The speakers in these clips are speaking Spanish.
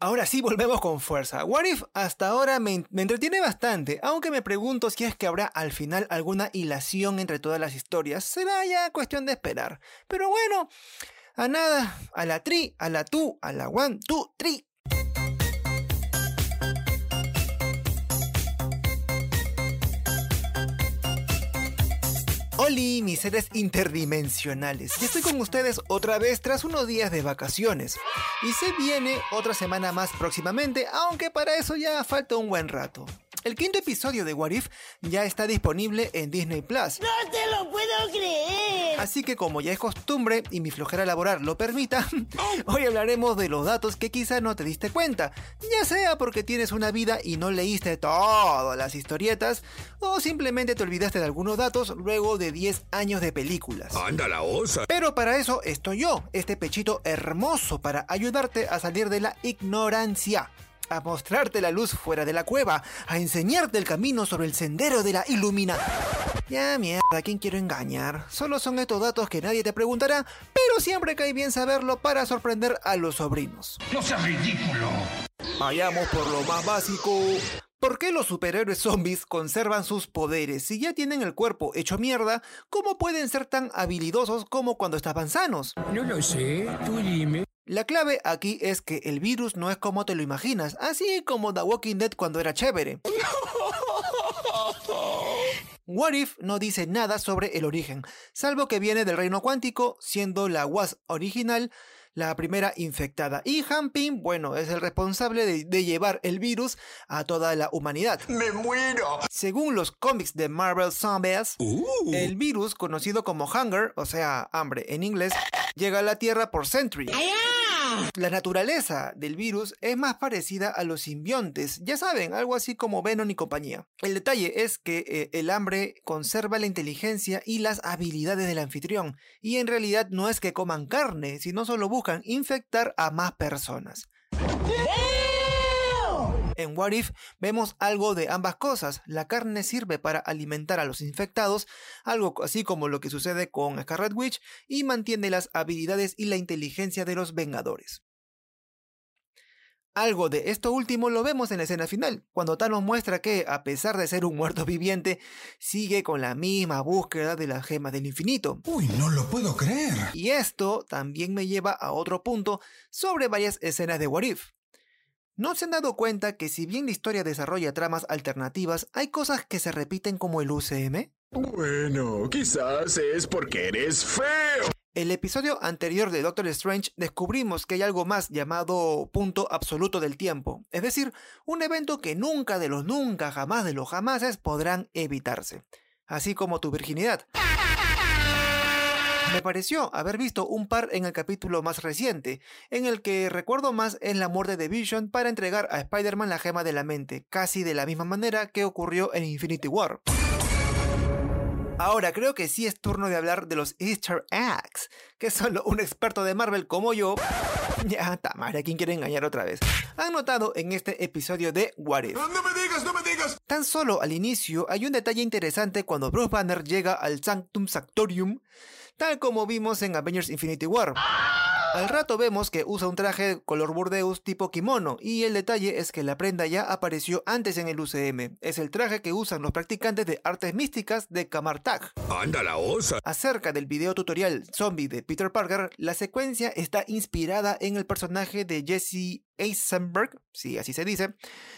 Ahora sí volvemos con fuerza. What If hasta ahora me, entretiene bastante, aunque me pregunto si es que habrá al final alguna hilación entre todas las historias. Será ya cuestión de esperar. Pero bueno, a nada, a la tri, a la tu, a la one, two, tri. Hola, mis seres interdimensionales. Ya estoy con ustedes otra vez tras unos días de vacaciones. Y se viene otra semana más próximamente, aunque para eso ya falta un buen rato. El quinto episodio de What If ya está disponible en Disney Plus. ¡No te lo puedo creer! Así que como ya es costumbre y mi flojera laboral lo permita, hoy hablaremos de los datos que quizá no te diste cuenta, ya sea porque tienes una vida y no leíste todas las historietas, o simplemente te olvidaste de algunos datos luego de 10 años de películas. ¡Anda la osa! Pero para eso estoy yo, este pechito hermoso para ayudarte a salir de la ignorancia a mostrarte la luz fuera de la cueva, a enseñarte el camino sobre el sendero de la ilumina. Ya mierda, ¿a quién quiero engañar? Solo son estos datos que nadie te preguntará, pero siempre cae bien saberlo para sorprender a los sobrinos. ¡No seas ridículo! Vayamos por lo más básico. ¿Por qué los superhéroes zombies conservan sus poderes? Si ya tienen el cuerpo hecho mierda, ¿cómo pueden ser tan habilidosos como cuando estaban sanos? No lo sé, tú dime. La clave aquí es que el virus no es como te lo imaginas, así como The Walking Dead cuando era chévere. What If no dice nada sobre el origen, salvo que viene del reino cuántico, siendo la Wasp original la primera infectada. Y Hampin, bueno, es el responsable de, de, llevar el virus a toda la humanidad. ¡Me muero! Según los cómics de Marvel Zombies, uh. el virus, conocido como Hunger, o sea, hambre en inglés, llega a la Tierra por Sentry. La naturaleza del virus es más parecida a los simbiontes, ya saben, algo así como Venom y compañía. El detalle es que eh, el hambre conserva la inteligencia y las habilidades del anfitrión, y en realidad no es que coman carne, sino solo buscan infectar a más personas. En What If vemos algo de ambas cosas. La carne sirve para alimentar a los infectados, algo así como lo que sucede con Scarlet Witch, y mantiene las habilidades y la inteligencia de los Vengadores. Algo de esto último lo vemos en la escena final, cuando Thanos muestra que, a pesar de ser un muerto viviente, sigue con la misma búsqueda de las gemas del infinito. Uy, no lo puedo creer. Y esto también me lleva a otro punto sobre varias escenas de What If. ¿No se han dado cuenta que si bien la historia desarrolla tramas alternativas, hay cosas que se repiten como el UCM? Bueno, quizás es porque eres feo. El episodio anterior de Doctor Strange descubrimos que hay algo más llamado punto absoluto del tiempo, es decir, un evento que nunca de los nunca jamás de los jamases podrán evitarse, así como tu virginidad. Me pareció haber visto un par en el capítulo más reciente, en el que recuerdo más es la muerte de Vision para entregar a Spider-Man la gema de la mente, casi de la misma manera que ocurrió en Infinity War. Ahora creo que sí es turno de hablar de los Easter eggs, que solo un experto de Marvel como yo, ya tamara, ¿quién quiere engañar otra vez? Han notado en este episodio de What If. No me digas, no me digas. Tan solo al inicio hay un detalle interesante cuando Bruce Banner llega al Sanctum Sanctorium, tal como vimos en Avengers Infinity War. Al rato vemos que usa un traje color burdeus tipo kimono y el detalle es que la prenda ya apareció antes en el UCM. Es el traje que usan los practicantes de artes místicas de Kamartag. ¡Anda la osa! Acerca del video tutorial zombie de Peter Parker, la secuencia está inspirada en el personaje de Jesse Eisenberg, sí, así se dice,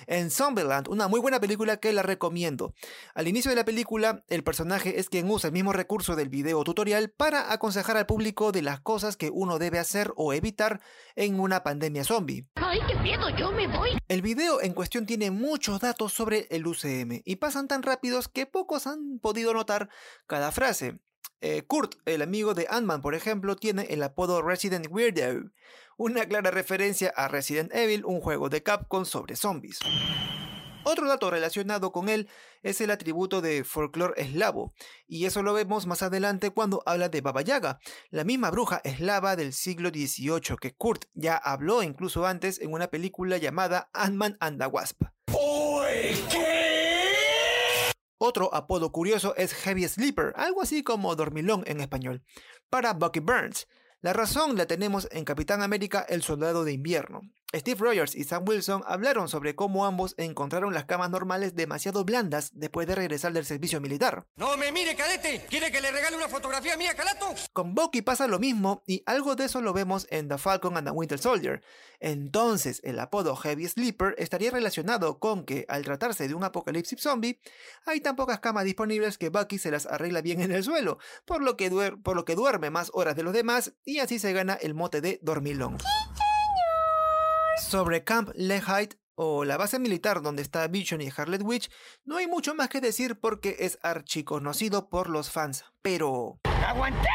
en Zombieland, una muy buena película que la recomiendo. Al inicio de la película, el personaje es quien usa el mismo recurso del video tutorial para aconsejar al público de las cosas que uno debe hacer o evitar en una pandemia zombie. ¡Ay, qué miedo! ¡Yo me voy! El video en cuestión tiene muchos datos sobre el UCM y pasan tan rápidos que pocos han podido notar cada frase. Eh, Kurt, el amigo de Ant-Man, por ejemplo, tiene el apodo Resident Weirdo, una clara referencia a Resident Evil, un juego de Capcom sobre zombies. Otro dato relacionado con él es el atributo de folclore eslavo, y eso lo vemos más adelante cuando habla de Baba Yaga, la misma bruja eslava del siglo XVIII que Kurt ya habló incluso antes en una película llamada Ant-Man and the Wasp. Otro apodo curioso es Heavy Sleeper, algo así como dormilón en español, para Bucky Burns. La razón la tenemos en Capitán América el Soldado de Invierno. Steve Rogers y Sam Wilson hablaron sobre cómo ambos encontraron las camas normales demasiado blandas después de regresar del servicio militar. ¡No me mire, cadete! ¿Quiere que le regale una fotografía mía, calato? Con Bucky pasa lo mismo y algo de eso lo vemos en The Falcon and the Winter Soldier. Entonces, el apodo Heavy Sleeper estaría relacionado con que, al tratarse de un apocalipsis zombie, hay tan pocas camas disponibles que Bucky se las arregla bien en el suelo, por lo que, por lo que duerme más horas de los demás y así se gana el mote de dormilón. Sobre Camp Lehigh o la base militar donde está Vision y Harlet Witch, no hay mucho más que decir porque es archiconocido por los fans. Pero... ¡Aguanta!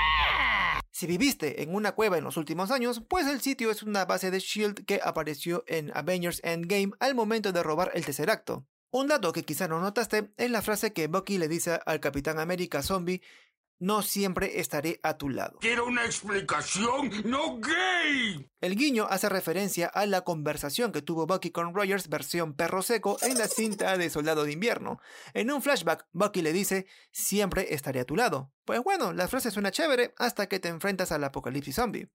Si viviste en una cueva en los últimos años, pues el sitio es una base de Shield que apareció en Avengers Endgame al momento de robar el tercer acto. Un dato que quizá no notaste es la frase que Bucky le dice al Capitán América Zombie no siempre estaré a tu lado. Quiero una explicación, no gay. El guiño hace referencia a la conversación que tuvo Bucky con Rogers versión perro seco en la cinta de Soldado de Invierno. En un flashback, Bucky le dice, siempre estaré a tu lado. Pues bueno, la frase suena chévere hasta que te enfrentas al apocalipsis zombie.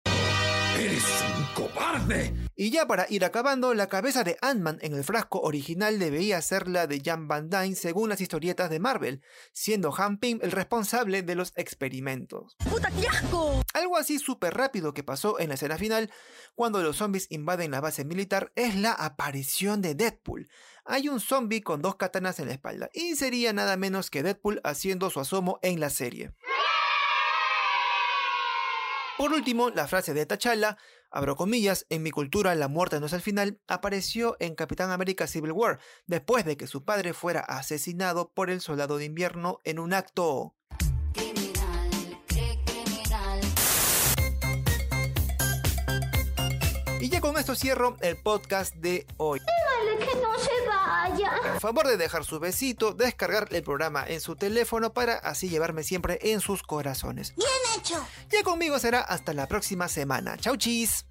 ¡Eres un cobarde! Y ya para ir acabando, la cabeza de Ant-Man en el frasco original debía ser la de Jan Van Dyne según las historietas de Marvel, siendo Han Pym el responsable de los experimentos. ¡Puta, qué asco! Algo así súper rápido que pasó en la escena final, cuando los zombies invaden la base militar, es la aparición de Deadpool. Hay un zombie con dos katanas en la espalda, y sería nada menos que Deadpool haciendo su asomo en la serie. Por último, la frase de T'Challa, abro comillas, en mi cultura la muerte no es el final, apareció en Capitán América Civil War, después de que su padre fuera asesinado por el soldado de invierno en un acto... Y ya con esto cierro el podcast de hoy. Que no se vaya. Por favor de dejar su besito, descargar el programa en su teléfono para así llevarme siempre en sus corazones. Bien hecho. Ya conmigo será hasta la próxima semana. Chau chis.